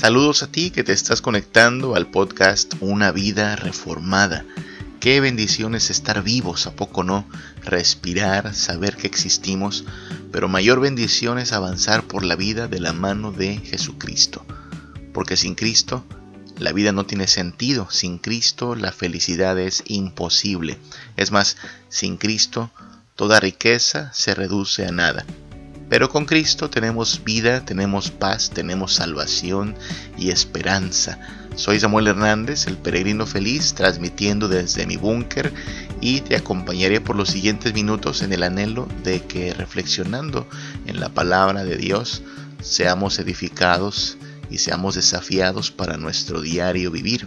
Saludos a ti que te estás conectando al podcast Una vida reformada. Qué bendiciones estar vivos, ¿a poco no? Respirar, saber que existimos, pero mayor bendición es avanzar por la vida de la mano de Jesucristo. Porque sin Cristo, la vida no tiene sentido. Sin Cristo, la felicidad es imposible. Es más, sin Cristo, toda riqueza se reduce a nada. Pero con Cristo tenemos vida, tenemos paz, tenemos salvación y esperanza. Soy Samuel Hernández, el peregrino feliz, transmitiendo desde mi búnker y te acompañaré por los siguientes minutos en el anhelo de que reflexionando en la palabra de Dios seamos edificados y seamos desafiados para nuestro diario vivir.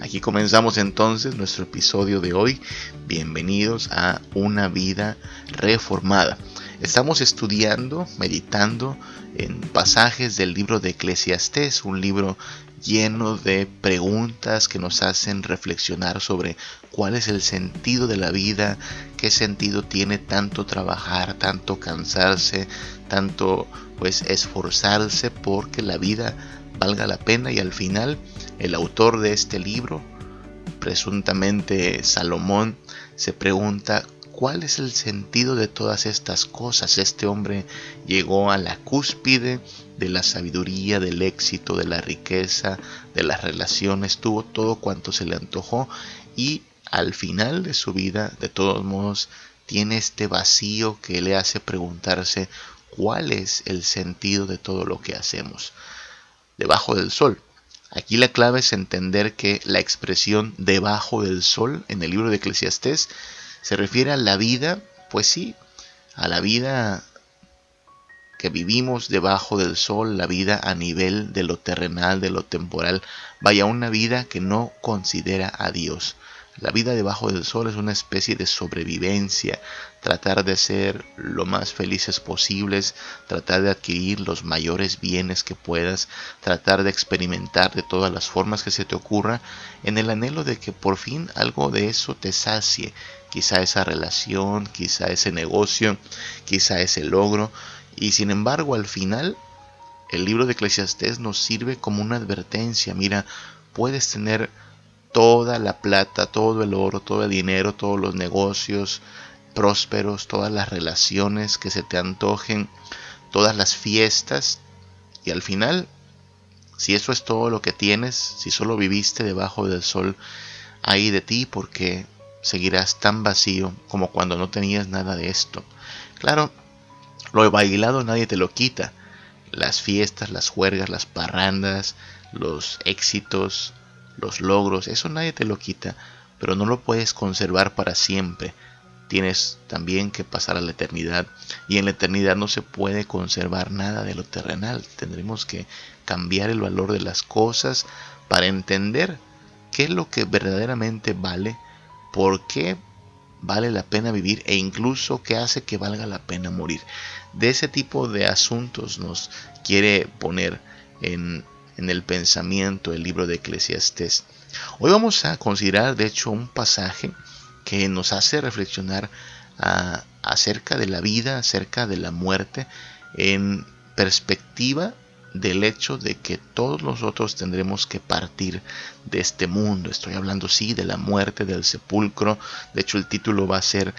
Aquí comenzamos entonces nuestro episodio de hoy. Bienvenidos a una vida reformada. Estamos estudiando, meditando en pasajes del libro de Eclesiastés, un libro lleno de preguntas que nos hacen reflexionar sobre cuál es el sentido de la vida, qué sentido tiene tanto trabajar, tanto cansarse, tanto pues esforzarse porque la vida valga la pena. Y al final el autor de este libro, presuntamente Salomón, se pregunta ¿Cuál es el sentido de todas estas cosas? Este hombre llegó a la cúspide de la sabiduría, del éxito, de la riqueza, de las relaciones, tuvo todo cuanto se le antojó y al final de su vida, de todos modos, tiene este vacío que le hace preguntarse cuál es el sentido de todo lo que hacemos. Debajo del sol. Aquí la clave es entender que la expresión debajo del sol en el libro de Eclesiastés se refiere a la vida, pues sí, a la vida que vivimos debajo del sol, la vida a nivel de lo terrenal, de lo temporal, vaya una vida que no considera a Dios. La vida debajo del sol es una especie de sobrevivencia, tratar de ser lo más felices posibles, tratar de adquirir los mayores bienes que puedas, tratar de experimentar de todas las formas que se te ocurra, en el anhelo de que por fin algo de eso te sacie, quizá esa relación, quizá ese negocio, quizá ese logro, y sin embargo al final el libro de Eclesiastés nos sirve como una advertencia, mira, puedes tener toda la plata, todo el oro, todo el dinero, todos los negocios prósperos, todas las relaciones que se te antojen, todas las fiestas. Y al final, si eso es todo lo que tienes, si solo viviste debajo del sol, ahí de ti porque seguirás tan vacío como cuando no tenías nada de esto. Claro, lo bailado nadie te lo quita. Las fiestas, las juergas, las parrandas, los éxitos, los logros, eso nadie te lo quita, pero no lo puedes conservar para siempre. Tienes también que pasar a la eternidad y en la eternidad no se puede conservar nada de lo terrenal. Tendremos que cambiar el valor de las cosas para entender qué es lo que verdaderamente vale, por qué vale la pena vivir e incluso qué hace que valga la pena morir. De ese tipo de asuntos nos quiere poner en el pensamiento el libro de Eclesiastés. Hoy vamos a considerar, de hecho, un pasaje que nos hace reflexionar acerca de la vida, acerca de la muerte, en perspectiva del hecho de que todos nosotros tendremos que partir de este mundo. Estoy hablando, sí, de la muerte, del sepulcro. De hecho, el título va a ser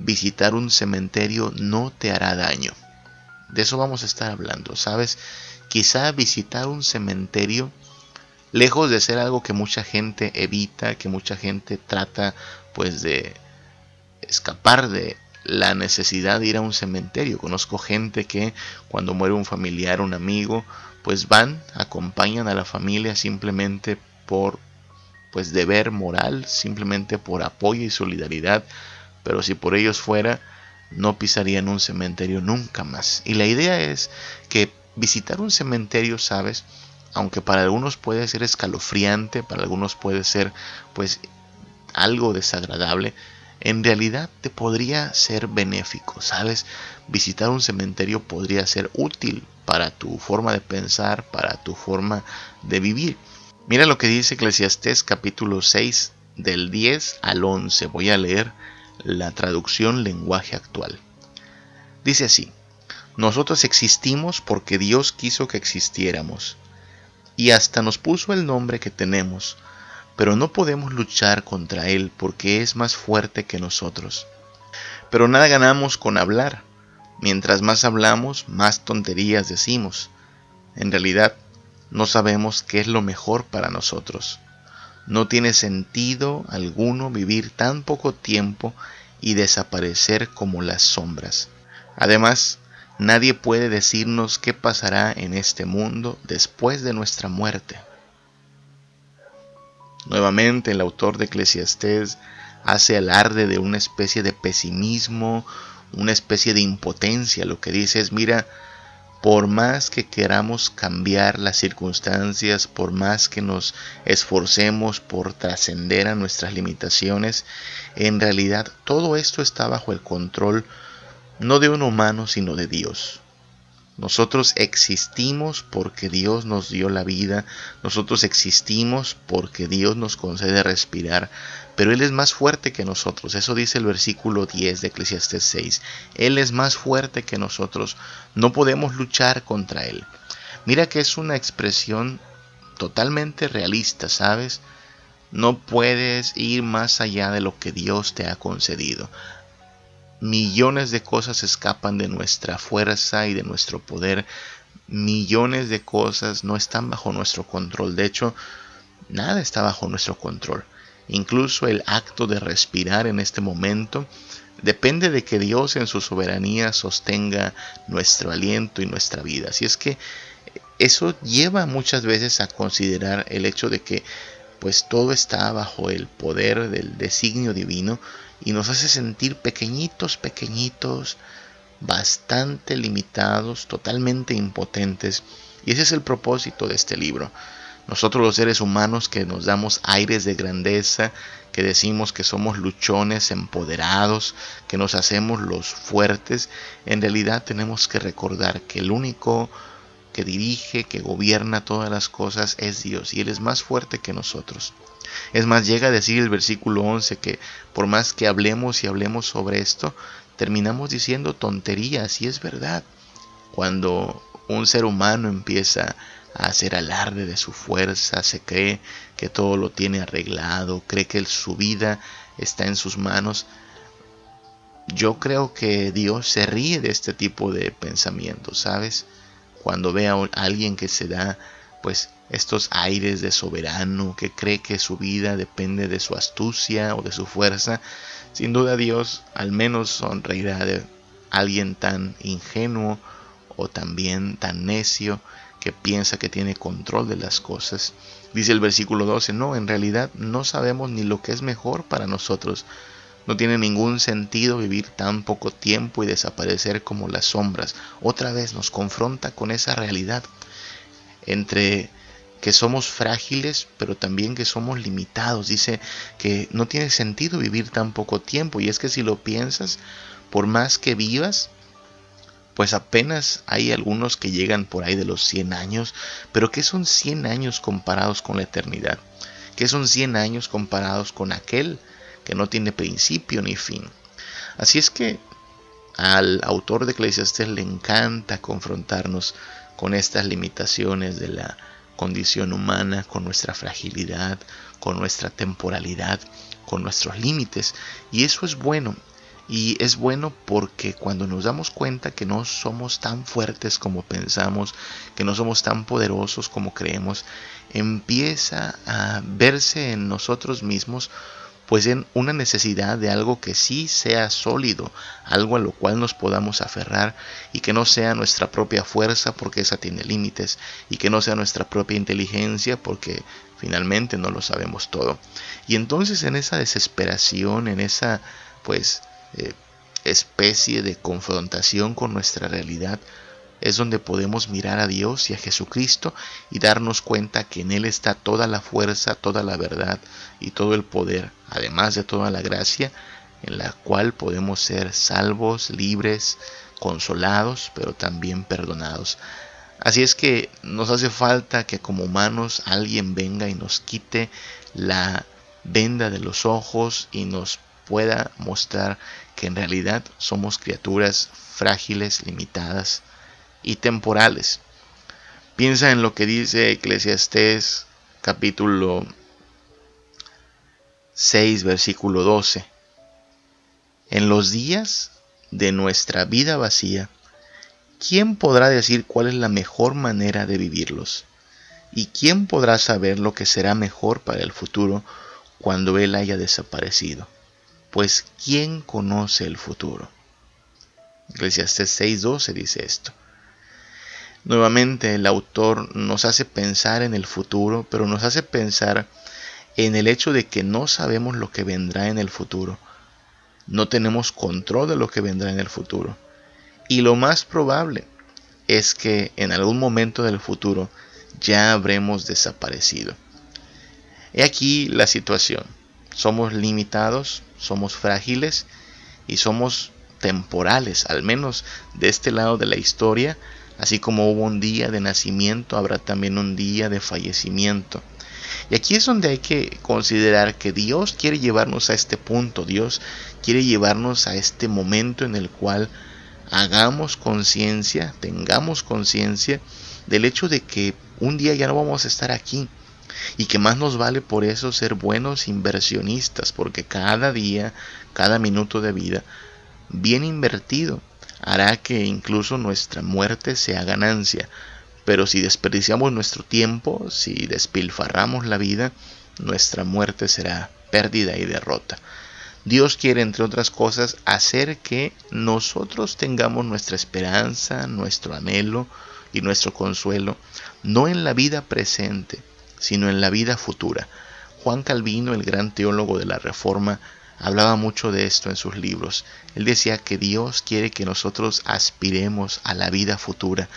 Visitar un cementerio no te hará daño. De eso vamos a estar hablando, ¿sabes? Quizá visitar un cementerio, lejos de ser algo que mucha gente evita, que mucha gente trata pues de escapar de la necesidad de ir a un cementerio. Conozco gente que cuando muere un familiar, un amigo, pues van, acompañan a la familia simplemente por pues deber moral, simplemente por apoyo y solidaridad, pero si por ellos fuera, no pisarían un cementerio nunca más. Y la idea es que visitar un cementerio, sabes, aunque para algunos puede ser escalofriante, para algunos puede ser pues algo desagradable, en realidad te podría ser benéfico, ¿sabes? Visitar un cementerio podría ser útil para tu forma de pensar, para tu forma de vivir. Mira lo que dice Eclesiastés capítulo 6 del 10 al 11. Voy a leer la traducción lenguaje actual. Dice así, nosotros existimos porque Dios quiso que existiéramos. y hasta nos puso el nombre que tenemos, pero no podemos luchar contra Él porque es más fuerte que nosotros. Pero nada ganamos con hablar. Mientras más hablamos, más tonterías decimos. En realidad, no sabemos qué es lo mejor para nosotros. No tiene sentido alguno vivir tan poco tiempo y desaparecer como las sombras. Además, nadie puede decirnos qué pasará en este mundo después de nuestra muerte. Nuevamente el autor de Eclesiastés hace alarde de una especie de pesimismo, una especie de impotencia. Lo que dice es, mira, por más que queramos cambiar las circunstancias, por más que nos esforcemos por trascender a nuestras limitaciones, en realidad todo esto está bajo el control no de un humano, sino de Dios. Nosotros existimos porque Dios nos dio la vida, nosotros existimos porque Dios nos concede respirar, pero Él es más fuerte que nosotros. Eso dice el versículo 10 de Eclesiastes 6. Él es más fuerte que nosotros. No podemos luchar contra Él. Mira que es una expresión totalmente realista, ¿sabes? No puedes ir más allá de lo que Dios te ha concedido millones de cosas escapan de nuestra fuerza y de nuestro poder. Millones de cosas no están bajo nuestro control. De hecho, nada está bajo nuestro control. Incluso el acto de respirar en este momento depende de que Dios en su soberanía sostenga nuestro aliento y nuestra vida. Así es que eso lleva muchas veces a considerar el hecho de que pues todo está bajo el poder del designio divino y nos hace sentir pequeñitos, pequeñitos, bastante limitados, totalmente impotentes. Y ese es el propósito de este libro. Nosotros los seres humanos que nos damos aires de grandeza, que decimos que somos luchones, empoderados, que nos hacemos los fuertes, en realidad tenemos que recordar que el único que dirige, que gobierna todas las cosas es Dios y Él es más fuerte que nosotros. Es más, llega a decir el versículo 11 que por más que hablemos y hablemos sobre esto, terminamos diciendo tonterías y es verdad. Cuando un ser humano empieza a hacer alarde de su fuerza, se cree que todo lo tiene arreglado, cree que su vida está en sus manos, yo creo que Dios se ríe de este tipo de pensamientos, ¿sabes? Cuando ve a alguien que se da pues estos aires de soberano que cree que su vida depende de su astucia o de su fuerza, sin duda Dios al menos sonreirá de alguien tan ingenuo o también tan necio que piensa que tiene control de las cosas. Dice el versículo 12, no, en realidad no sabemos ni lo que es mejor para nosotros. No tiene ningún sentido vivir tan poco tiempo y desaparecer como las sombras. Otra vez nos confronta con esa realidad entre que somos frágiles, pero también que somos limitados. Dice que no tiene sentido vivir tan poco tiempo. Y es que si lo piensas, por más que vivas, pues apenas hay algunos que llegan por ahí de los 100 años. Pero ¿qué son 100 años comparados con la eternidad? ¿Qué son 100 años comparados con aquel que no tiene principio ni fin? Así es que al autor de Eclesiastes le encanta confrontarnos con estas limitaciones de la condición humana, con nuestra fragilidad, con nuestra temporalidad, con nuestros límites. Y eso es bueno. Y es bueno porque cuando nos damos cuenta que no somos tan fuertes como pensamos, que no somos tan poderosos como creemos, empieza a verse en nosotros mismos pues en una necesidad de algo que sí sea sólido, algo a lo cual nos podamos aferrar y que no sea nuestra propia fuerza porque esa tiene límites y que no sea nuestra propia inteligencia porque finalmente no lo sabemos todo. Y entonces en esa desesperación, en esa pues eh, especie de confrontación con nuestra realidad, es donde podemos mirar a Dios y a Jesucristo y darnos cuenta que en Él está toda la fuerza, toda la verdad y todo el poder, además de toda la gracia, en la cual podemos ser salvos, libres, consolados, pero también perdonados. Así es que nos hace falta que como humanos alguien venga y nos quite la venda de los ojos y nos pueda mostrar que en realidad somos criaturas frágiles, limitadas, y temporales. Piensa en lo que dice Eclesiastés capítulo 6 versículo 12. En los días de nuestra vida vacía, ¿quién podrá decir cuál es la mejor manera de vivirlos? ¿Y quién podrá saber lo que será mejor para el futuro cuando Él haya desaparecido? Pues ¿quién conoce el futuro? Eclesiastes 6.12 dice esto. Nuevamente el autor nos hace pensar en el futuro, pero nos hace pensar en el hecho de que no sabemos lo que vendrá en el futuro. No tenemos control de lo que vendrá en el futuro. Y lo más probable es que en algún momento del futuro ya habremos desaparecido. He aquí la situación. Somos limitados, somos frágiles y somos temporales, al menos de este lado de la historia, así como hubo un día de nacimiento, habrá también un día de fallecimiento. Y aquí es donde hay que considerar que Dios quiere llevarnos a este punto, Dios quiere llevarnos a este momento en el cual hagamos conciencia, tengamos conciencia del hecho de que un día ya no vamos a estar aquí y que más nos vale por eso ser buenos inversionistas, porque cada día, cada minuto de vida bien invertido hará que incluso nuestra muerte sea ganancia. Pero si desperdiciamos nuestro tiempo, si despilfarramos la vida, nuestra muerte será pérdida y derrota. Dios quiere, entre otras cosas, hacer que nosotros tengamos nuestra esperanza, nuestro anhelo y nuestro consuelo, no en la vida presente, sino en la vida futura. Juan Calvino, el gran teólogo de la Reforma, hablaba mucho de esto en sus libros. Él decía que Dios quiere que nosotros aspiremos a la vida futura.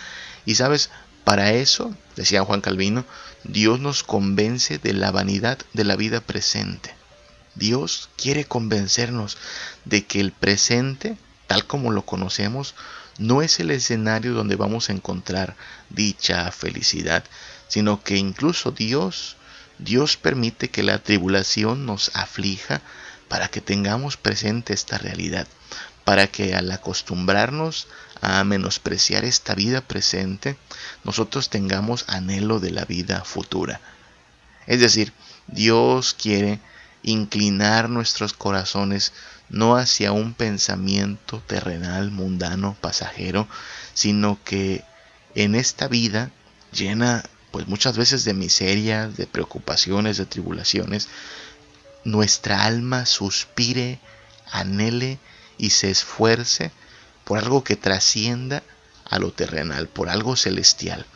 Y sabes, para eso, decía Juan Calvino, Dios nos convence de la vanidad de la vida presente. Dios quiere convencernos de que el presente, tal como lo conocemos, no es el escenario donde vamos a encontrar dicha felicidad, sino que incluso Dios, Dios permite que la tribulación nos aflija para que tengamos presente esta realidad, para que al acostumbrarnos a menospreciar esta vida presente, nosotros tengamos anhelo de la vida futura. Es decir, Dios quiere inclinar nuestros corazones no hacia un pensamiento terrenal, mundano, pasajero, sino que en esta vida llena pues muchas veces de miseria, de preocupaciones, de tribulaciones, nuestra alma suspire, anhele y se esfuerce por algo que trascienda a lo terrenal, por algo celestial.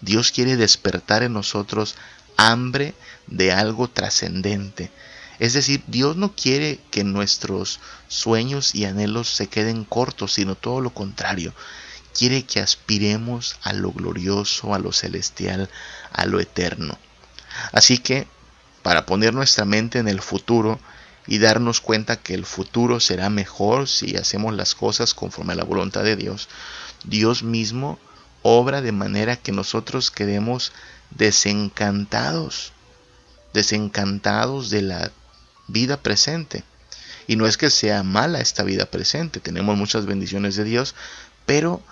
Dios quiere despertar en nosotros hambre de algo trascendente. Es decir, Dios no quiere que nuestros sueños y anhelos se queden cortos, sino todo lo contrario. Quiere que aspiremos a lo glorioso, a lo celestial, a lo eterno. Así que para poner nuestra mente en el futuro y darnos cuenta que el futuro será mejor si hacemos las cosas conforme a la voluntad de Dios, Dios mismo obra de manera que nosotros quedemos desencantados, desencantados de la vida presente. Y no es que sea mala esta vida presente, tenemos muchas bendiciones de Dios, pero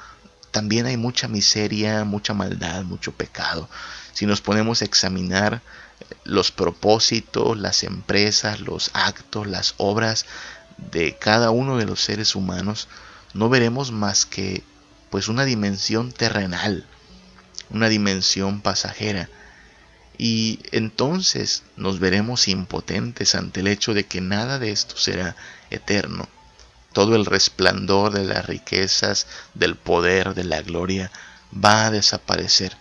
también hay mucha miseria, mucha maldad, mucho pecado. Si nos ponemos a examinar los propósitos, las empresas, los actos, las obras de cada uno de los seres humanos, no veremos más que pues una dimensión terrenal, una dimensión pasajera. Y entonces nos veremos impotentes ante el hecho de que nada de esto será eterno. Todo el resplandor de las riquezas, del poder, de la gloria, va a desaparecer.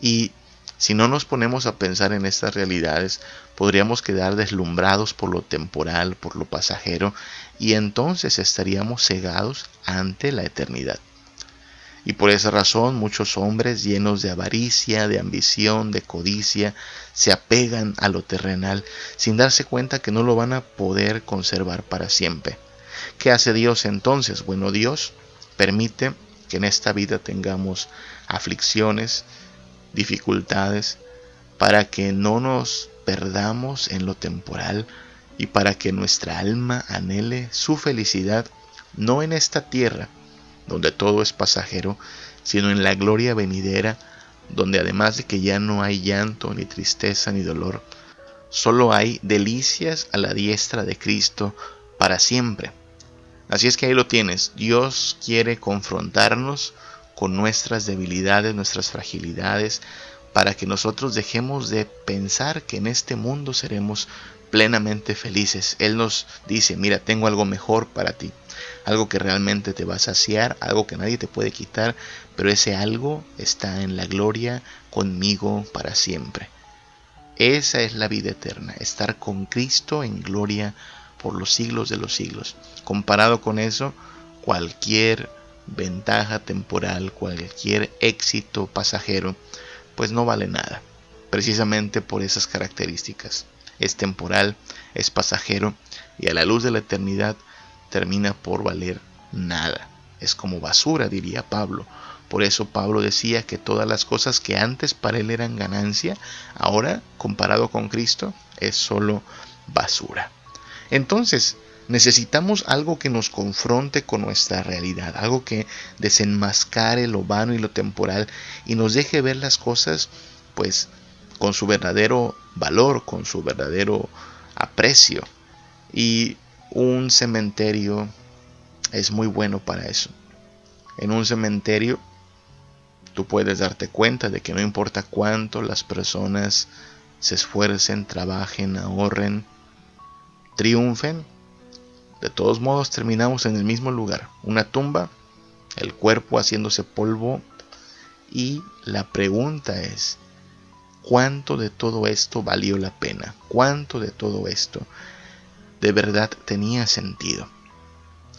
Y si no nos ponemos a pensar en estas realidades, podríamos quedar deslumbrados por lo temporal, por lo pasajero, y entonces estaríamos cegados ante la eternidad. Y por esa razón muchos hombres llenos de avaricia, de ambición, de codicia, se apegan a lo terrenal sin darse cuenta que no lo van a poder conservar para siempre. ¿Qué hace Dios entonces? Bueno, Dios permite que en esta vida tengamos aflicciones, dificultades, para que no nos perdamos en lo temporal y para que nuestra alma anhele su felicidad no en esta tierra, donde todo es pasajero, sino en la gloria venidera, donde además de que ya no hay llanto, ni tristeza, ni dolor, solo hay delicias a la diestra de Cristo para siempre. Así es que ahí lo tienes. Dios quiere confrontarnos con nuestras debilidades, nuestras fragilidades, para que nosotros dejemos de pensar que en este mundo seremos plenamente felices. Él nos dice, mira, tengo algo mejor para ti, algo que realmente te va a saciar, algo que nadie te puede quitar, pero ese algo está en la gloria conmigo para siempre. Esa es la vida eterna, estar con Cristo en gloria por los siglos de los siglos. Comparado con eso, cualquier ventaja temporal, cualquier éxito pasajero, pues no vale nada, precisamente por esas características. Es temporal, es pasajero y a la luz de la eternidad termina por valer nada. Es como basura, diría Pablo. Por eso Pablo decía que todas las cosas que antes para él eran ganancia, ahora, comparado con Cristo, es solo basura. Entonces, necesitamos algo que nos confronte con nuestra realidad, algo que desenmascare lo vano y lo temporal y nos deje ver las cosas pues con su verdadero valor, con su verdadero aprecio. Y un cementerio es muy bueno para eso. En un cementerio tú puedes darte cuenta de que no importa cuánto las personas se esfuercen, trabajen, ahorren, triunfen, de todos modos terminamos en el mismo lugar, una tumba, el cuerpo haciéndose polvo y la pregunta es, ¿cuánto de todo esto valió la pena? ¿Cuánto de todo esto de verdad tenía sentido?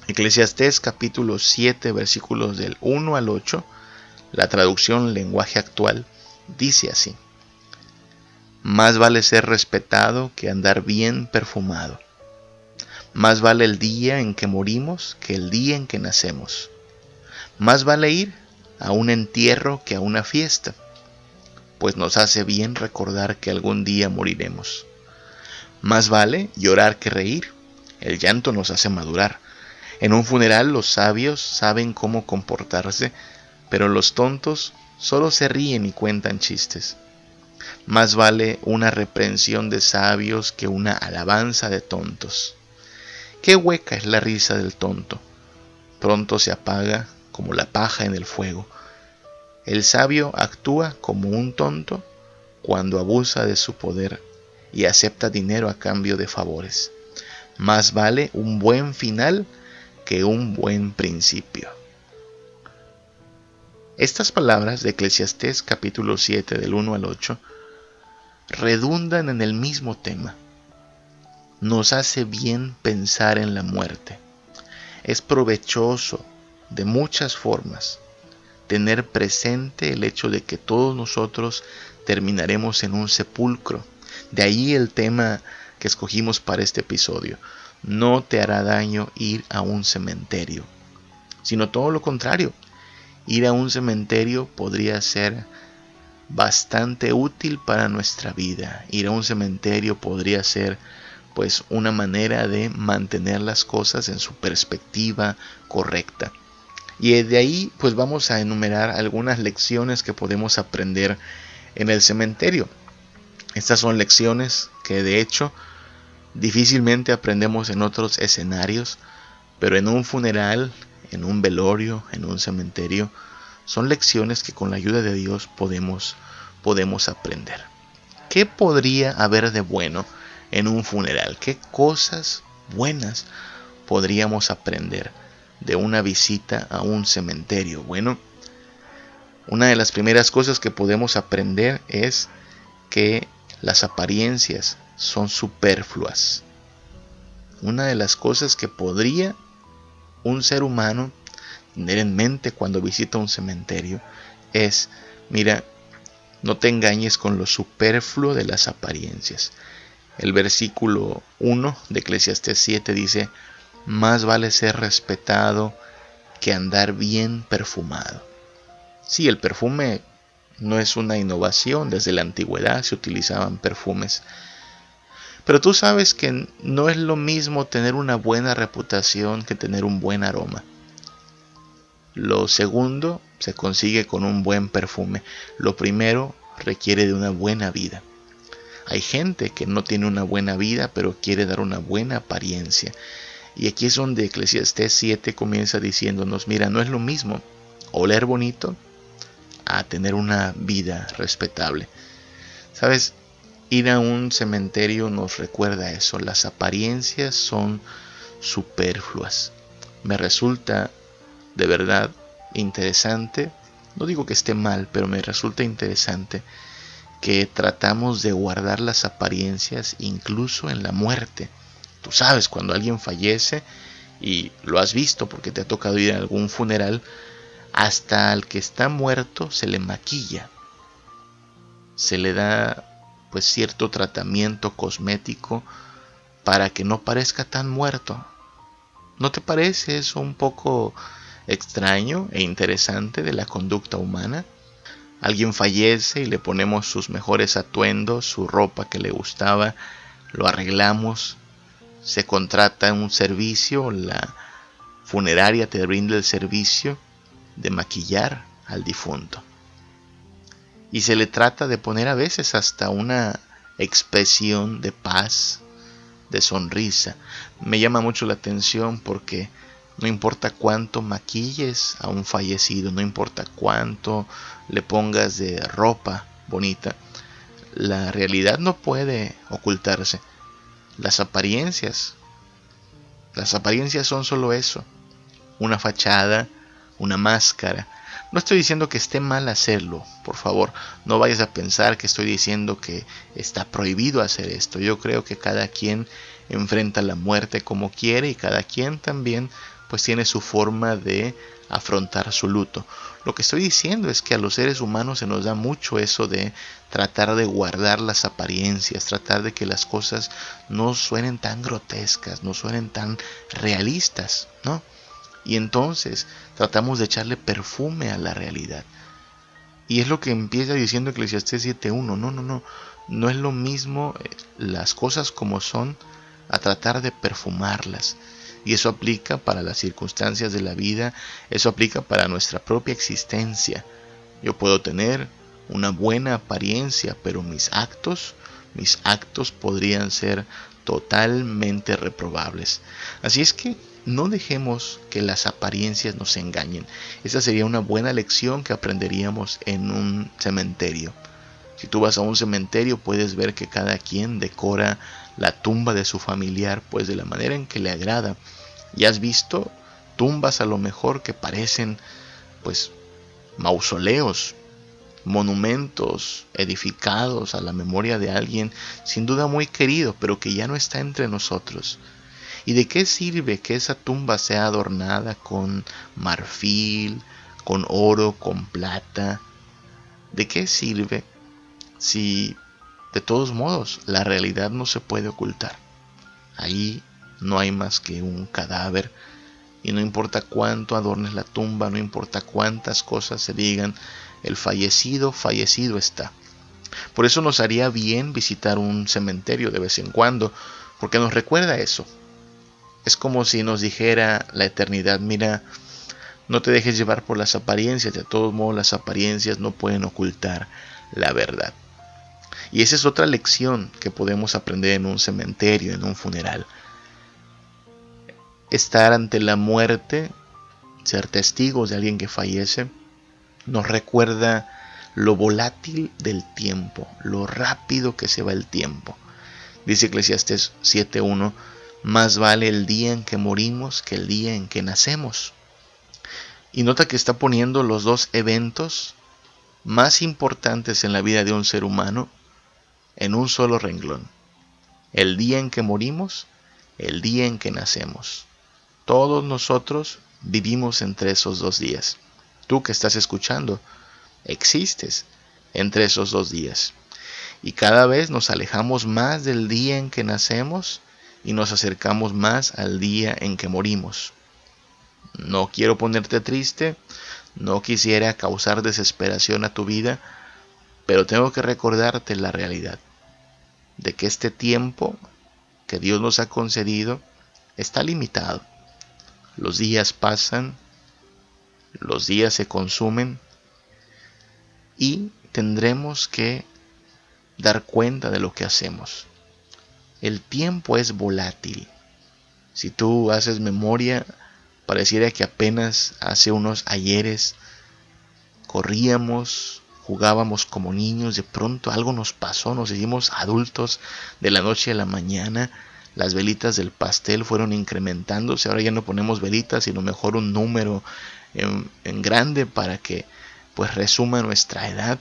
Eclesiastés capítulo 7 versículos del 1 al 8, la traducción lenguaje actual, dice así. Más vale ser respetado que andar bien perfumado más vale el día en que morimos que el día en que nacemos. Más vale ir a un entierro que a una fiesta, pues nos hace bien recordar que algún día moriremos. Más vale llorar que reír, el llanto nos hace madurar. En un funeral los sabios saben cómo comportarse, pero los tontos solo se ríen y cuentan chistes. Más vale una reprensión de sabios que una alabanza de tontos. Qué hueca es la risa del tonto. Pronto se apaga como la paja en el fuego. El sabio actúa como un tonto cuando abusa de su poder y acepta dinero a cambio de favores. Más vale un buen final que un buen principio. Estas palabras de Eclesiastés capítulo 7 del 1 al 8 redundan en el mismo tema nos hace bien pensar en la muerte. Es provechoso de muchas formas tener presente el hecho de que todos nosotros terminaremos en un sepulcro. De ahí el tema que escogimos para este episodio. No te hará daño ir a un cementerio, sino todo lo contrario. Ir a un cementerio podría ser bastante útil para nuestra vida. Ir a un cementerio podría ser pues una manera de mantener las cosas en su perspectiva correcta. Y de ahí pues vamos a enumerar algunas lecciones que podemos aprender en el cementerio. Estas son lecciones que de hecho difícilmente aprendemos en otros escenarios, pero en un funeral, en un velorio, en un cementerio, son lecciones que con la ayuda de Dios podemos podemos aprender. ¿Qué podría haber de bueno en un funeral. ¿Qué cosas buenas podríamos aprender de una visita a un cementerio? Bueno, una de las primeras cosas que podemos aprender es que las apariencias son superfluas. Una de las cosas que podría un ser humano tener en mente cuando visita un cementerio es, mira, no te engañes con lo superfluo de las apariencias. El versículo 1 de Eclesiastes 7 dice, más vale ser respetado que andar bien perfumado. Sí, el perfume no es una innovación, desde la antigüedad se utilizaban perfumes. Pero tú sabes que no es lo mismo tener una buena reputación que tener un buen aroma. Lo segundo se consigue con un buen perfume. Lo primero requiere de una buena vida. Hay gente que no tiene una buena vida, pero quiere dar una buena apariencia. Y aquí es donde Eclesiastés 7 comienza diciéndonos, mira, no es lo mismo oler bonito a tener una vida respetable. ¿Sabes? Ir a un cementerio nos recuerda eso. Las apariencias son superfluas. Me resulta de verdad interesante, no digo que esté mal, pero me resulta interesante que tratamos de guardar las apariencias incluso en la muerte. Tú sabes, cuando alguien fallece, y lo has visto porque te ha tocado ir a algún funeral, hasta al que está muerto se le maquilla, se le da pues cierto tratamiento cosmético para que no parezca tan muerto. ¿No te parece eso un poco extraño e interesante de la conducta humana? Alguien fallece y le ponemos sus mejores atuendos, su ropa que le gustaba, lo arreglamos, se contrata un servicio, la funeraria te brinda el servicio de maquillar al difunto. Y se le trata de poner a veces hasta una expresión de paz, de sonrisa. Me llama mucho la atención porque no importa cuánto maquilles a un fallecido, no importa cuánto le pongas de ropa bonita, la realidad no puede ocultarse. Las apariencias, las apariencias son solo eso, una fachada, una máscara. No estoy diciendo que esté mal hacerlo, por favor, no vayas a pensar que estoy diciendo que está prohibido hacer esto. Yo creo que cada quien enfrenta la muerte como quiere y cada quien también pues tiene su forma de afrontar su luto. Lo que estoy diciendo es que a los seres humanos se nos da mucho eso de tratar de guardar las apariencias, tratar de que las cosas no suenen tan grotescas, no suenen tan realistas, ¿no? Y entonces tratamos de echarle perfume a la realidad. Y es lo que empieza diciendo Eclesiastés 7.1. No, no, no. No es lo mismo eh, las cosas como son a tratar de perfumarlas. Y eso aplica para las circunstancias de la vida, eso aplica para nuestra propia existencia. Yo puedo tener una buena apariencia, pero mis actos, mis actos podrían ser totalmente reprobables. Así es que no dejemos que las apariencias nos engañen. Esa sería una buena lección que aprenderíamos en un cementerio. Si tú vas a un cementerio puedes ver que cada quien decora la tumba de su familiar pues de la manera en que le agrada. Y has visto tumbas a lo mejor que parecen pues mausoleos, monumentos edificados a la memoria de alguien sin duda muy querido, pero que ya no está entre nosotros. ¿Y de qué sirve que esa tumba sea adornada con marfil, con oro, con plata? ¿De qué sirve si de todos modos la realidad no se puede ocultar? Ahí no hay más que un cadáver y no importa cuánto adornes la tumba, no importa cuántas cosas se digan, el fallecido, fallecido está. Por eso nos haría bien visitar un cementerio de vez en cuando, porque nos recuerda eso, es como si nos dijera la eternidad, mira, no te dejes llevar por las apariencias, de todos modos las apariencias no pueden ocultar la verdad. Y esa es otra lección que podemos aprender en un cementerio, en un funeral. Estar ante la muerte, ser testigos de alguien que fallece, nos recuerda lo volátil del tiempo, lo rápido que se va el tiempo. Dice Eclesiastes 7.1, más vale el día en que morimos que el día en que nacemos. Y nota que está poniendo los dos eventos más importantes en la vida de un ser humano en un solo renglón. El día en que morimos, el día en que nacemos. Todos nosotros vivimos entre esos dos días. Tú que estás escuchando, existes entre esos dos días. Y cada vez nos alejamos más del día en que nacemos y nos acercamos más al día en que morimos. No quiero ponerte triste, no quisiera causar desesperación a tu vida, pero tengo que recordarte la realidad de que este tiempo que Dios nos ha concedido está limitado. Los días pasan, los días se consumen y tendremos que dar cuenta de lo que hacemos. El tiempo es volátil. Si tú haces memoria, pareciera que apenas hace unos ayeres corríamos, jugábamos como niños, de pronto algo nos pasó, nos hicimos adultos de la noche a la mañana, las velitas del pastel fueron incrementándose, ahora ya no ponemos velitas, sino mejor un número en, en grande para que pues resuma nuestra edad.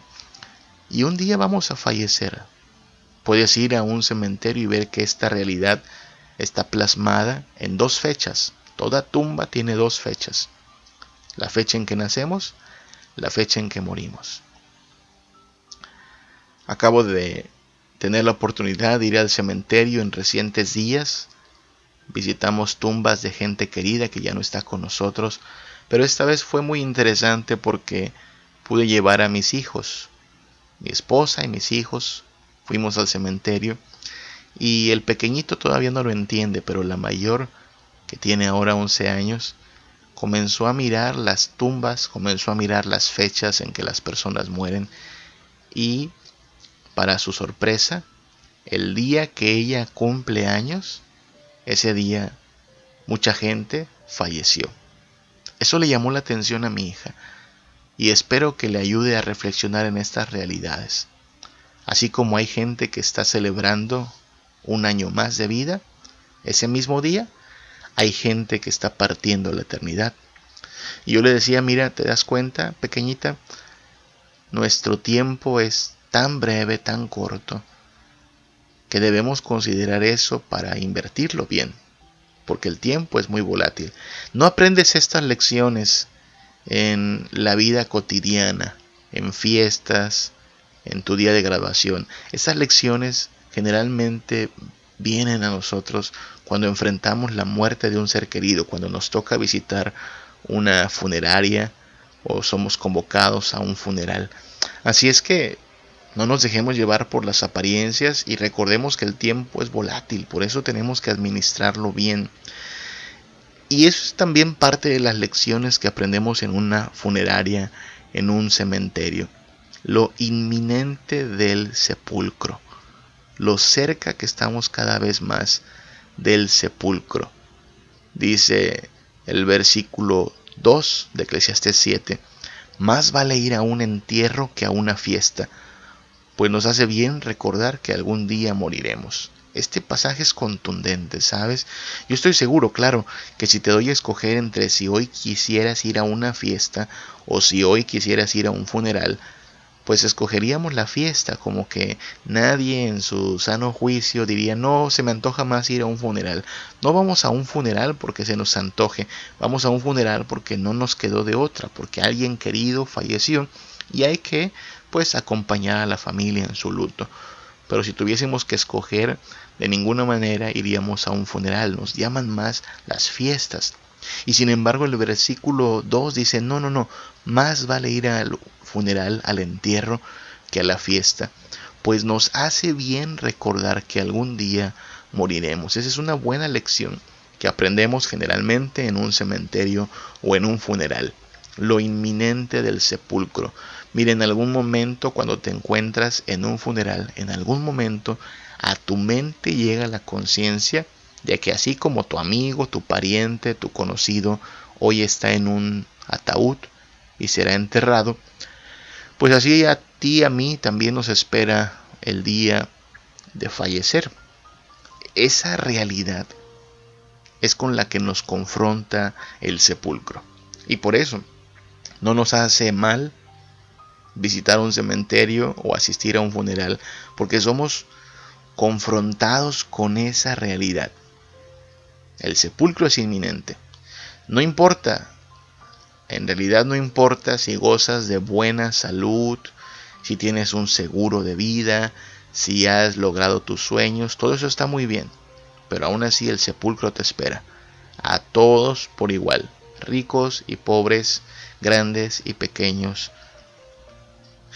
Y un día vamos a fallecer. Puedes ir a un cementerio y ver que esta realidad está plasmada en dos fechas. Toda tumba tiene dos fechas. La fecha en que nacemos, la fecha en que morimos. Acabo de tener la oportunidad de ir al cementerio en recientes días. Visitamos tumbas de gente querida que ya no está con nosotros, pero esta vez fue muy interesante porque pude llevar a mis hijos, mi esposa y mis hijos, fuimos al cementerio y el pequeñito todavía no lo entiende, pero la mayor, que tiene ahora 11 años, comenzó a mirar las tumbas, comenzó a mirar las fechas en que las personas mueren y, para su sorpresa, el día que ella cumple años, ese día mucha gente falleció. Eso le llamó la atención a mi hija y espero que le ayude a reflexionar en estas realidades. Así como hay gente que está celebrando un año más de vida, ese mismo día hay gente que está partiendo la eternidad. Y yo le decía, mira, ¿te das cuenta, pequeñita? Nuestro tiempo es tan breve, tan corto, que debemos considerar eso para invertirlo bien, porque el tiempo es muy volátil. No aprendes estas lecciones en la vida cotidiana, en fiestas, en tu día de graduación. Estas lecciones generalmente vienen a nosotros cuando enfrentamos la muerte de un ser querido, cuando nos toca visitar una funeraria o somos convocados a un funeral. Así es que no nos dejemos llevar por las apariencias y recordemos que el tiempo es volátil, por eso tenemos que administrarlo bien. Y eso es también parte de las lecciones que aprendemos en una funeraria, en un cementerio. Lo inminente del sepulcro. Lo cerca que estamos cada vez más del sepulcro. Dice el versículo 2 de Eclesiastes 7. Más vale ir a un entierro que a una fiesta, pues nos hace bien recordar que algún día moriremos. Este pasaje es contundente, ¿sabes? Yo estoy seguro, claro, que si te doy a escoger entre si hoy quisieras ir a una fiesta o si hoy quisieras ir a un funeral, pues escogeríamos la fiesta, como que nadie en su sano juicio diría, no, se me antoja más ir a un funeral. No vamos a un funeral porque se nos antoje, vamos a un funeral porque no nos quedó de otra, porque alguien querido falleció y hay que, pues, acompañar a la familia en su luto. Pero si tuviésemos que escoger, de ninguna manera iríamos a un funeral. Nos llaman más las fiestas. Y sin embargo el versículo 2 dice, no, no, no, más vale ir al funeral, al entierro, que a la fiesta, pues nos hace bien recordar que algún día moriremos. Esa es una buena lección que aprendemos generalmente en un cementerio o en un funeral. Lo inminente del sepulcro. Mira, en algún momento cuando te encuentras en un funeral, en algún momento a tu mente llega la conciencia de que así como tu amigo, tu pariente, tu conocido hoy está en un ataúd y será enterrado, pues así a ti, a mí también nos espera el día de fallecer. Esa realidad es con la que nos confronta el sepulcro. Y por eso no nos hace mal visitar un cementerio o asistir a un funeral, porque somos confrontados con esa realidad. El sepulcro es inminente. No importa, en realidad no importa si gozas de buena salud, si tienes un seguro de vida, si has logrado tus sueños, todo eso está muy bien, pero aún así el sepulcro te espera, a todos por igual, ricos y pobres, grandes y pequeños,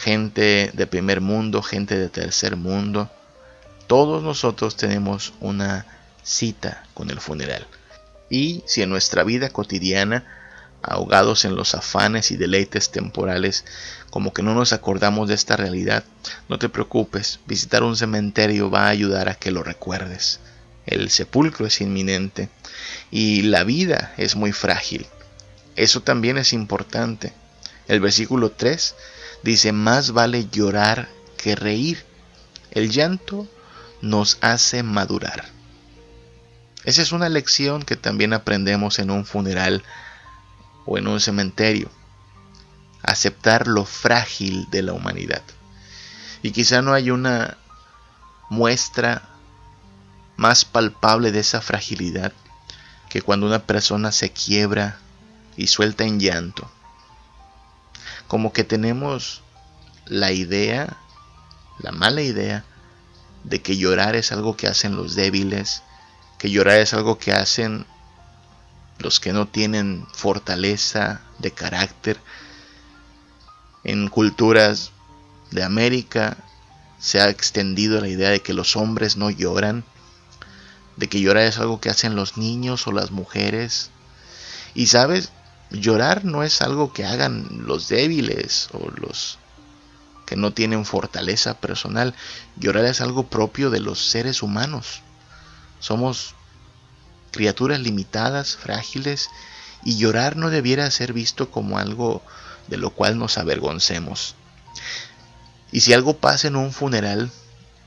gente de primer mundo, gente de tercer mundo. Todos nosotros tenemos una cita con el funeral. Y si en nuestra vida cotidiana ahogados en los afanes y deleites temporales, como que no nos acordamos de esta realidad. No te preocupes, visitar un cementerio va a ayudar a que lo recuerdes. El sepulcro es inminente y la vida es muy frágil. Eso también es importante. El versículo 3 dice, más vale llorar que reír. El llanto nos hace madurar. Esa es una lección que también aprendemos en un funeral o en un cementerio. Aceptar lo frágil de la humanidad. Y quizá no hay una muestra más palpable de esa fragilidad que cuando una persona se quiebra y suelta en llanto. Como que tenemos la idea, la mala idea, de que llorar es algo que hacen los débiles, que llorar es algo que hacen los que no tienen fortaleza de carácter. En culturas de América se ha extendido la idea de que los hombres no lloran, de que llorar es algo que hacen los niños o las mujeres. Y sabes, llorar no es algo que hagan los débiles o los que no tienen fortaleza personal. Llorar es algo propio de los seres humanos. Somos criaturas limitadas, frágiles, y llorar no debiera ser visto como algo de lo cual nos avergoncemos. Y si algo pasa en un funeral,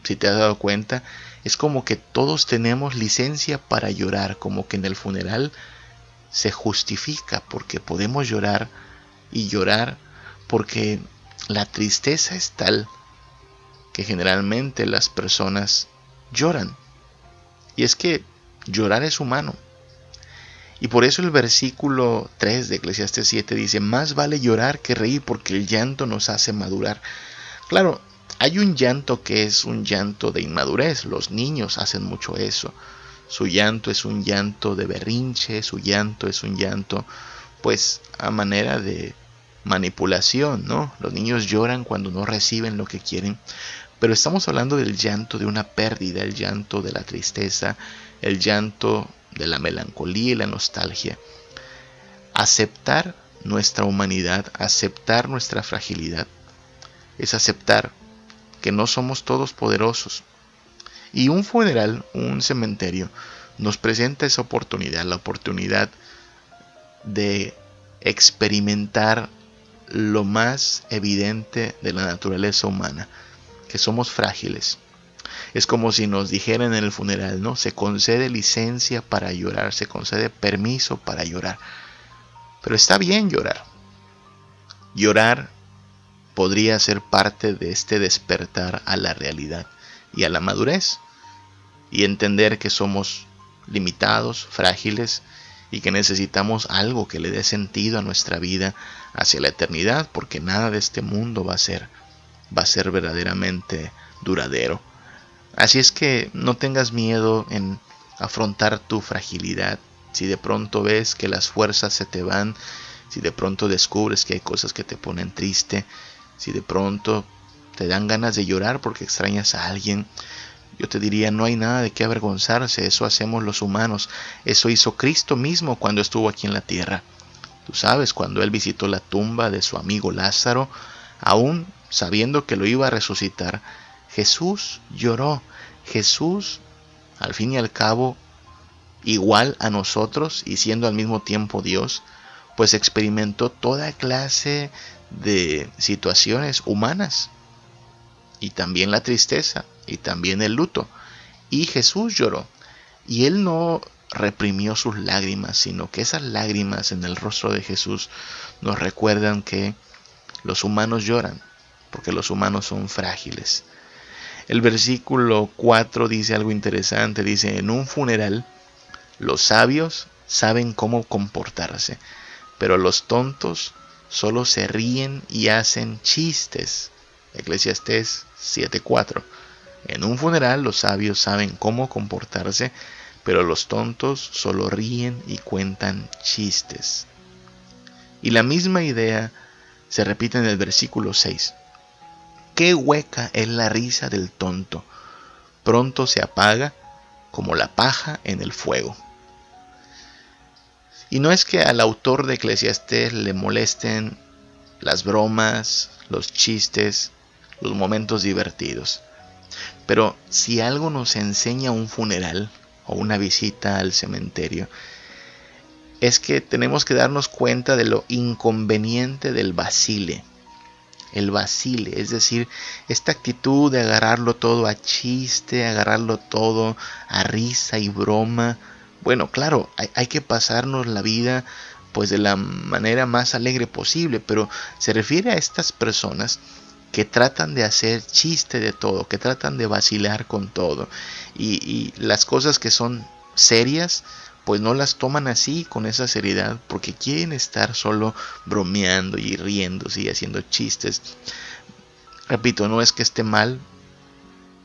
si te has dado cuenta, es como que todos tenemos licencia para llorar, como que en el funeral se justifica porque podemos llorar y llorar porque la tristeza es tal que generalmente las personas lloran. Y es que llorar es humano. Y por eso el versículo 3 de Eclesiastes 7 dice, más vale llorar que reír porque el llanto nos hace madurar. Claro, hay un llanto que es un llanto de inmadurez, los niños hacen mucho eso. Su llanto es un llanto de berrinche, su llanto es un llanto pues a manera de manipulación, ¿no? Los niños lloran cuando no reciben lo que quieren, pero estamos hablando del llanto de una pérdida, el llanto de la tristeza, el llanto de la melancolía y la nostalgia. Aceptar nuestra humanidad, aceptar nuestra fragilidad, es aceptar que no somos todos poderosos. Y un funeral, un cementerio, nos presenta esa oportunidad, la oportunidad de experimentar lo más evidente de la naturaleza humana, que somos frágiles. Es como si nos dijeran en el funeral, ¿no? Se concede licencia para llorar, se concede permiso para llorar. Pero está bien llorar. Llorar podría ser parte de este despertar a la realidad y a la madurez y entender que somos limitados, frágiles y que necesitamos algo que le dé sentido a nuestra vida hacia la eternidad, porque nada de este mundo va a ser va a ser verdaderamente duradero. Así es que no tengas miedo en afrontar tu fragilidad. Si de pronto ves que las fuerzas se te van, si de pronto descubres que hay cosas que te ponen triste, si de pronto te dan ganas de llorar porque extrañas a alguien, yo te diría, no hay nada de qué avergonzarse, eso hacemos los humanos, eso hizo Cristo mismo cuando estuvo aquí en la tierra. Tú sabes, cuando él visitó la tumba de su amigo Lázaro, aún sabiendo que lo iba a resucitar, Jesús lloró. Jesús, al fin y al cabo, igual a nosotros y siendo al mismo tiempo Dios, pues experimentó toda clase de situaciones humanas y también la tristeza y también el luto. Y Jesús lloró. Y él no reprimió sus lágrimas, sino que esas lágrimas en el rostro de Jesús nos recuerdan que los humanos lloran, porque los humanos son frágiles. El versículo 4 dice algo interesante, dice, en un funeral los sabios saben cómo comportarse, pero los tontos solo se ríen y hacen chistes. Eclesiastés 7:4. En un funeral los sabios saben cómo comportarse, pero los tontos solo ríen y cuentan chistes. Y la misma idea se repite en el versículo 6. Qué hueca es la risa del tonto. Pronto se apaga como la paja en el fuego. Y no es que al autor de Eclesiastés le molesten las bromas, los chistes, los momentos divertidos. Pero si algo nos enseña un funeral o una visita al cementerio, es que tenemos que darnos cuenta de lo inconveniente del vacile. El vacile, es decir, esta actitud de agarrarlo todo a chiste, agarrarlo todo a risa y broma. Bueno, claro, hay, hay que pasarnos la vida pues de la manera más alegre posible, pero se refiere a estas personas que tratan de hacer chiste de todo, que tratan de vacilar con todo. Y, las cosas que son serias, pues no las toman así, con esa seriedad, porque quieren estar solo bromeando y riéndose y haciendo chistes. Repito, no es que esté mal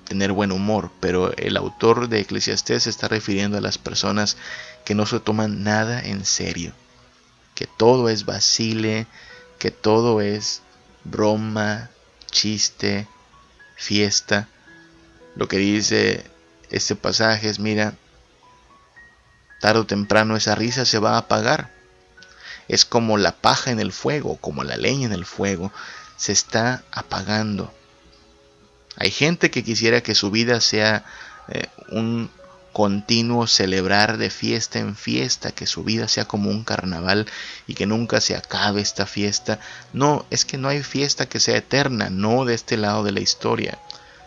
tener buen humor, pero el autor de Eclesiastés se está refiriendo a las personas que no se toman nada en serio, que todo es vacile, que todo es broma, chiste, fiesta. Lo que dice este pasaje es, mira, tarde o temprano esa risa se va a apagar. Es como la paja en el fuego, como la leña en el fuego, se está apagando. Hay gente que quisiera que su vida sea eh, un continuo celebrar de fiesta en fiesta, que su vida sea como un carnaval y que nunca se acabe esta fiesta. No, es que no hay fiesta que sea eterna, no de este lado de la historia.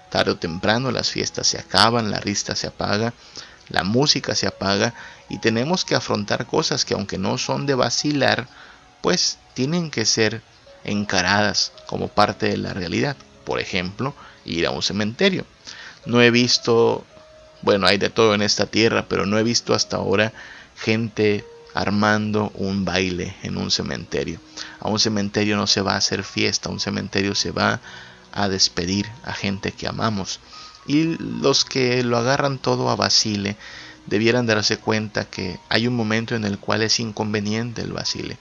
Tarde o temprano las fiestas se acaban, la rista se apaga, la música se apaga y tenemos que afrontar cosas que aunque no son de vacilar, pues tienen que ser encaradas como parte de la realidad. Por ejemplo, ir a un cementerio. No he visto bueno, hay de todo en esta tierra, pero no he visto hasta ahora gente armando un baile en un cementerio. A un cementerio no se va a hacer fiesta, a un cementerio se va a despedir a gente que amamos. Y los que lo agarran todo a Basile debieran darse cuenta que hay un momento en el cual es inconveniente el Basile.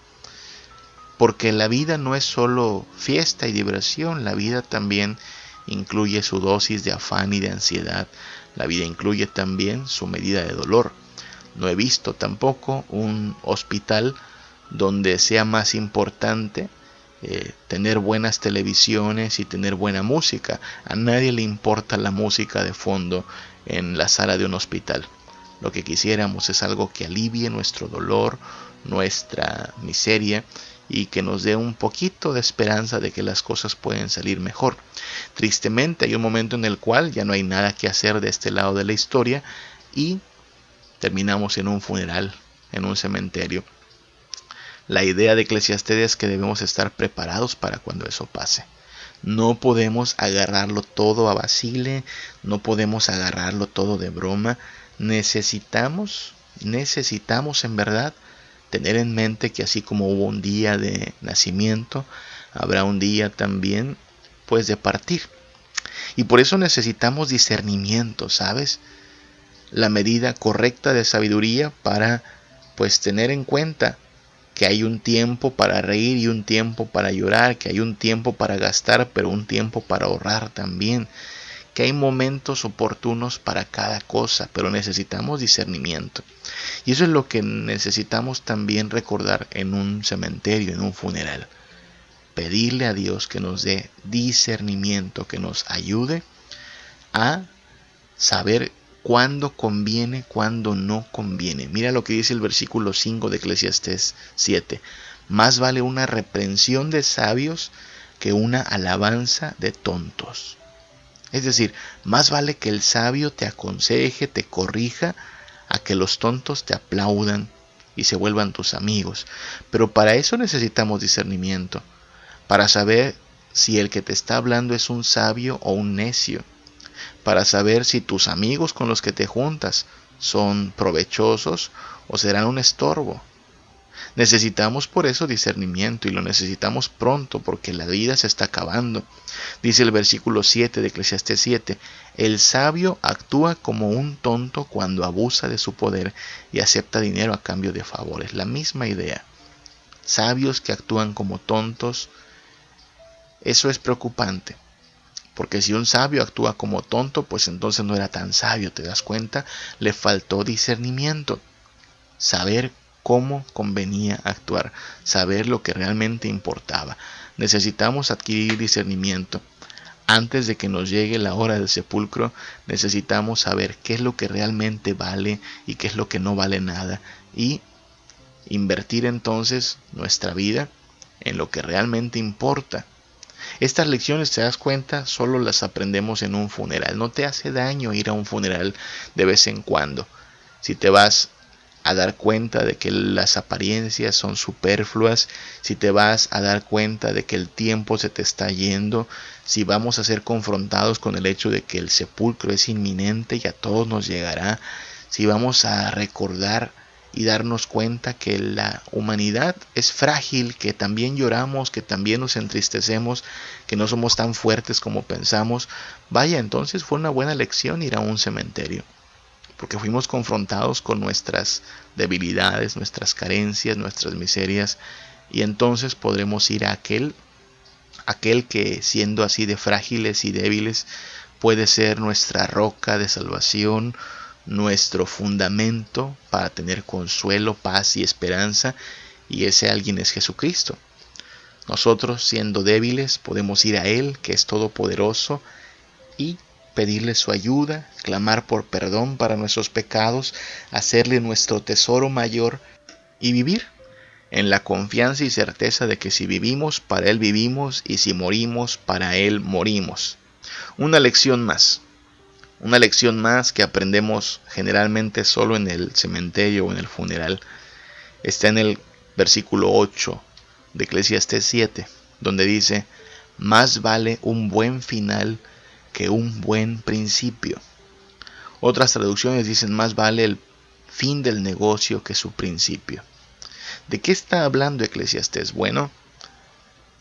Porque la vida no es solo fiesta y diversión, la vida también incluye su dosis de afán y de ansiedad, la vida incluye también su medida de dolor. No he visto tampoco un hospital donde sea más importante eh, tener buenas televisiones y tener buena música. A nadie le importa la música de fondo en la sala de un hospital. Lo que quisiéramos es algo que alivie nuestro dolor, nuestra miseria y que nos dé un poquito de esperanza de que las cosas pueden salir mejor. Tristemente hay un momento en el cual ya no hay nada que hacer de este lado de la historia y terminamos en un funeral, en un cementerio. La idea de Eclesiastes es que debemos estar preparados para cuando eso pase. No podemos agarrarlo todo a Basile, no podemos agarrarlo todo de broma. Necesitamos, necesitamos en verdad tener en mente que así como hubo un día de nacimiento, habrá un día también pues de partir. Y por eso necesitamos discernimiento, ¿sabes? La medida correcta de sabiduría para pues tener en cuenta que hay un tiempo para reír y un tiempo para llorar, que hay un tiempo para gastar, pero un tiempo para ahorrar también, que hay momentos oportunos para cada cosa, pero necesitamos discernimiento. Y eso es lo que necesitamos también recordar en un cementerio, en un funeral. Pedirle a Dios que nos dé discernimiento, que nos ayude a saber cuándo conviene, cuándo no conviene. Mira lo que dice el versículo 5 de Eclesiastés 7. Más vale una reprensión de sabios que una alabanza de tontos. Es decir, más vale que el sabio te aconseje, te corrija, a que los tontos te aplaudan y se vuelvan tus amigos. Pero para eso necesitamos discernimiento, para saber si el que te está hablando es un sabio o un necio, para saber si tus amigos con los que te juntas son provechosos o serán un estorbo. Necesitamos por eso discernimiento y lo necesitamos pronto porque la vida se está acabando. Dice el versículo 7 de Eclesiastes 7, el sabio actúa como un tonto cuando abusa de su poder y acepta dinero a cambio de favores. La misma idea. Sabios que actúan como tontos, eso es preocupante. Porque si un sabio actúa como tonto, pues entonces no era tan sabio, ¿te das cuenta? Le faltó discernimiento. Saber cómo convenía actuar, saber lo que realmente importaba. Necesitamos adquirir discernimiento. Antes de que nos llegue la hora del sepulcro, necesitamos saber qué es lo que realmente vale y qué es lo que no vale nada y invertir entonces nuestra vida en lo que realmente importa. Estas lecciones, te das cuenta, solo las aprendemos en un funeral. No te hace daño ir a un funeral de vez en cuando. Si te vas a dar cuenta de que las apariencias son superfluas, si te vas a dar cuenta de que el tiempo se te está yendo, si vamos a ser confrontados con el hecho de que el sepulcro es inminente y a todos nos llegará, si vamos a recordar y darnos cuenta que la humanidad es frágil, que también lloramos, que también nos entristecemos, que no somos tan fuertes como pensamos, vaya, entonces fue una buena lección ir a un cementerio, porque fuimos confrontados con nuestras debilidades, nuestras carencias, nuestras miserias, y entonces podremos ir a aquel, aquel que siendo así de frágiles y débiles, puede ser nuestra roca de salvación, nuestro fundamento para tener consuelo, paz y esperanza, y ese alguien es Jesucristo. Nosotros, siendo débiles, podemos ir a Él, que es todopoderoso, y pedirle su ayuda, clamar por perdón para nuestros pecados, hacerle nuestro tesoro mayor y vivir en la confianza y certeza de que si vivimos, para Él vivimos, y si morimos, para Él morimos. Una lección más. Una lección más que aprendemos generalmente solo en el cementerio o en el funeral está en el versículo 8 de Eclesiastes 7, donde dice, más vale un buen final que un buen principio. Otras traducciones dicen, más vale el fin del negocio que su principio. ¿De qué está hablando Eclesiastes? Bueno,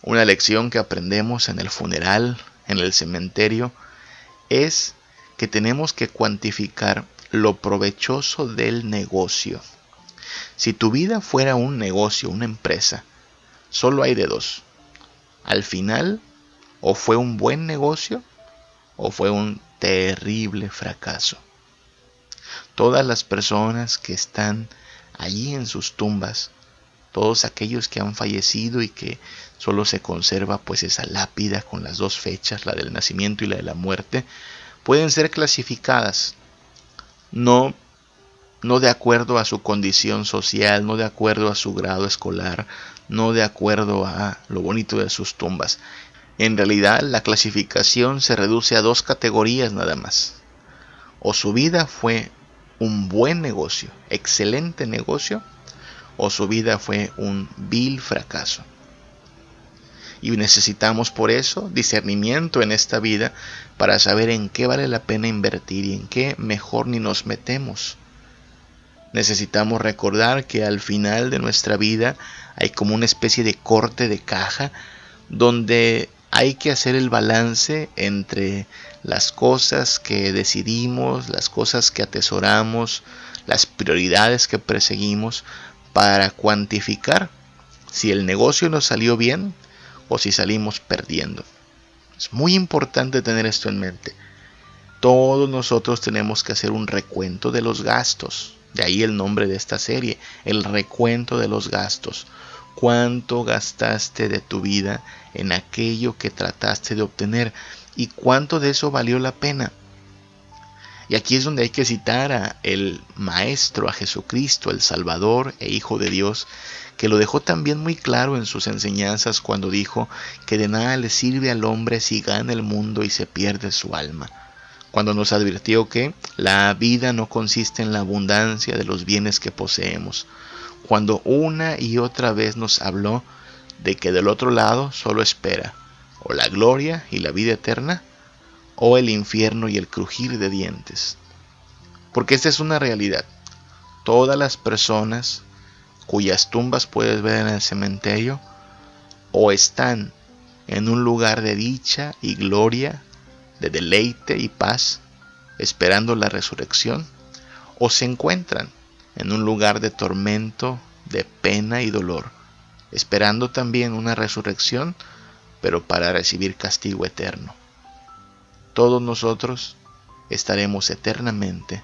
una lección que aprendemos en el funeral, en el cementerio, es que tenemos que cuantificar lo provechoso del negocio. Si tu vida fuera un negocio, una empresa, solo hay de dos. Al final, o fue un buen negocio o fue un terrible fracaso. Todas las personas que están allí en sus tumbas, todos aquellos que han fallecido y que solo se conserva pues esa lápida con las dos fechas, la del nacimiento y la de la muerte, pueden ser clasificadas no, no de acuerdo a su condición social, no de acuerdo a su grado escolar, no de acuerdo a lo bonito de sus tumbas. En realidad la clasificación se reduce a dos categorías nada más. O su vida fue un buen negocio, excelente negocio, o su vida fue un vil fracaso. Y necesitamos por eso discernimiento en esta vida para saber en qué vale la pena invertir y en qué mejor ni nos metemos. Necesitamos recordar que al final de nuestra vida hay como una especie de corte de caja donde hay que hacer el balance entre las cosas que decidimos, las cosas que atesoramos, las prioridades que perseguimos para cuantificar si el negocio nos salió bien o si salimos perdiendo. Es muy importante tener esto en mente. Todos nosotros tenemos que hacer un recuento de los gastos. De ahí el nombre de esta serie, el recuento de los gastos. ¿Cuánto gastaste de tu vida en aquello que trataste de obtener? ¿Y cuánto de eso valió la pena? Y aquí es donde hay que citar a el Maestro, a Jesucristo, el Salvador e Hijo de Dios, que lo dejó también muy claro en sus enseñanzas cuando dijo que de nada le sirve al hombre si gana el mundo y se pierde su alma. Cuando nos advirtió que la vida no consiste en la abundancia de los bienes que poseemos. Cuando una y otra vez nos habló de que del otro lado solo espera o la gloria y la vida eterna o el infierno y el crujir de dientes. Porque esta es una realidad. Todas las personas cuyas tumbas puedes ver en el cementerio, o están en un lugar de dicha y gloria, de deleite y paz, esperando la resurrección, o se encuentran en un lugar de tormento, de pena y dolor, esperando también una resurrección, pero para recibir castigo eterno. Todos nosotros estaremos eternamente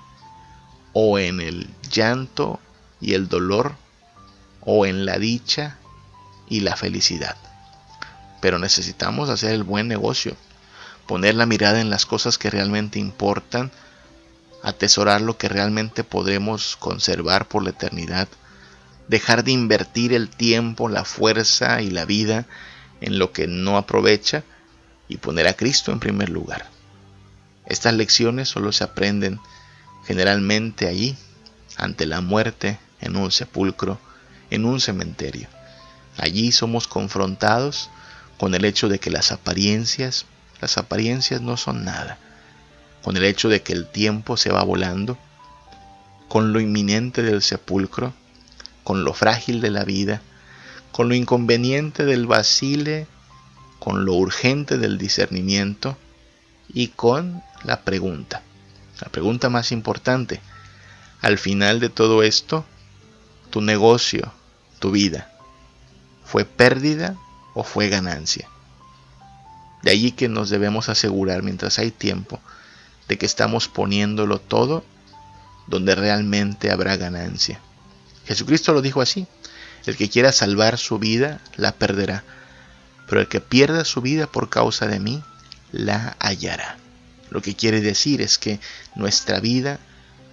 o en el llanto y el dolor o en la dicha y la felicidad. Pero necesitamos hacer el buen negocio, poner la mirada en las cosas que realmente importan, atesorar lo que realmente podremos conservar por la eternidad, dejar de invertir el tiempo, la fuerza y la vida en lo que no aprovecha y poner a Cristo en primer lugar. Estas lecciones solo se aprenden generalmente allí, ante la muerte, en un sepulcro, en un cementerio. Allí somos confrontados con el hecho de que las apariencias, las apariencias no son nada, con el hecho de que el tiempo se va volando, con lo inminente del sepulcro, con lo frágil de la vida, con lo inconveniente del vacile, con lo urgente del discernimiento y con la pregunta, la pregunta más importante. Al final de todo esto, tu negocio, tu vida, ¿fue pérdida o fue ganancia? De allí que nos debemos asegurar mientras hay tiempo de que estamos poniéndolo todo donde realmente habrá ganancia. Jesucristo lo dijo así, el que quiera salvar su vida la perderá, pero el que pierda su vida por causa de mí la hallará. Lo que quiere decir es que nuestra vida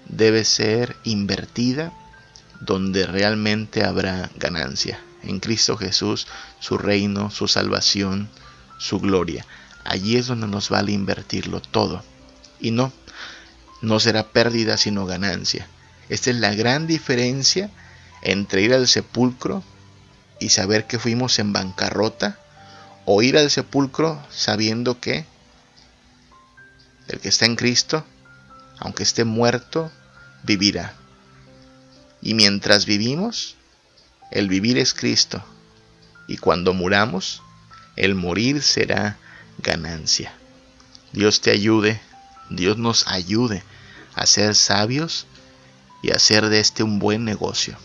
debe ser invertida donde realmente habrá ganancia. En Cristo Jesús, su reino, su salvación, su gloria. Allí es donde nos vale invertirlo todo. Y no, no será pérdida sino ganancia. Esta es la gran diferencia entre ir al sepulcro y saber que fuimos en bancarrota o ir al sepulcro sabiendo que el que está en Cristo, aunque esté muerto, vivirá. Y mientras vivimos, el vivir es Cristo. Y cuando muramos, el morir será ganancia. Dios te ayude, Dios nos ayude a ser sabios y hacer de este un buen negocio.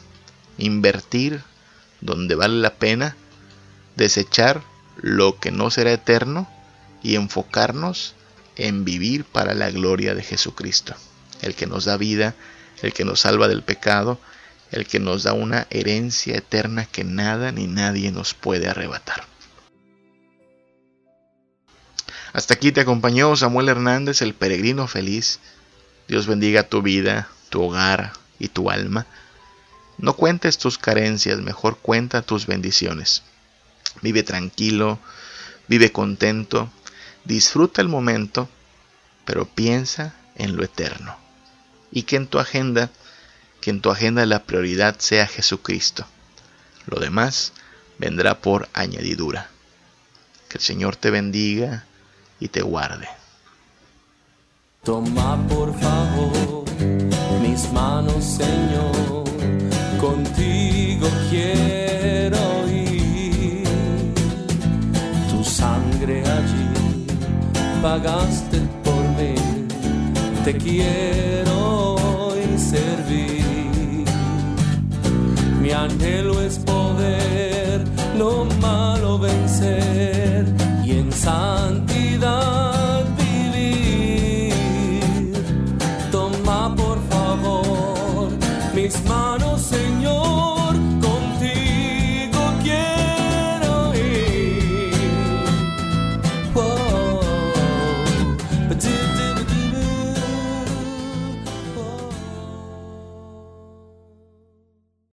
Invertir donde vale la pena, desechar lo que no será eterno y enfocarnos en vivir para la gloria de Jesucristo, el que nos da vida, el que nos salva del pecado, el que nos da una herencia eterna que nada ni nadie nos puede arrebatar. Hasta aquí te acompañó Samuel Hernández, el peregrino feliz. Dios bendiga tu vida, tu hogar y tu alma. No cuentes tus carencias, mejor cuenta tus bendiciones. Vive tranquilo, vive contento, disfruta el momento, pero piensa en lo eterno. Y que en tu agenda, que en tu agenda la prioridad sea Jesucristo. Lo demás vendrá por añadidura. Que el Señor te bendiga y te guarde. Toma por favor mis manos, Señor, contigo quiero ir. Tu sangre allí pagaste por mí, te quiero hoy servir. Mi anhelo es poder lo malo vencer y en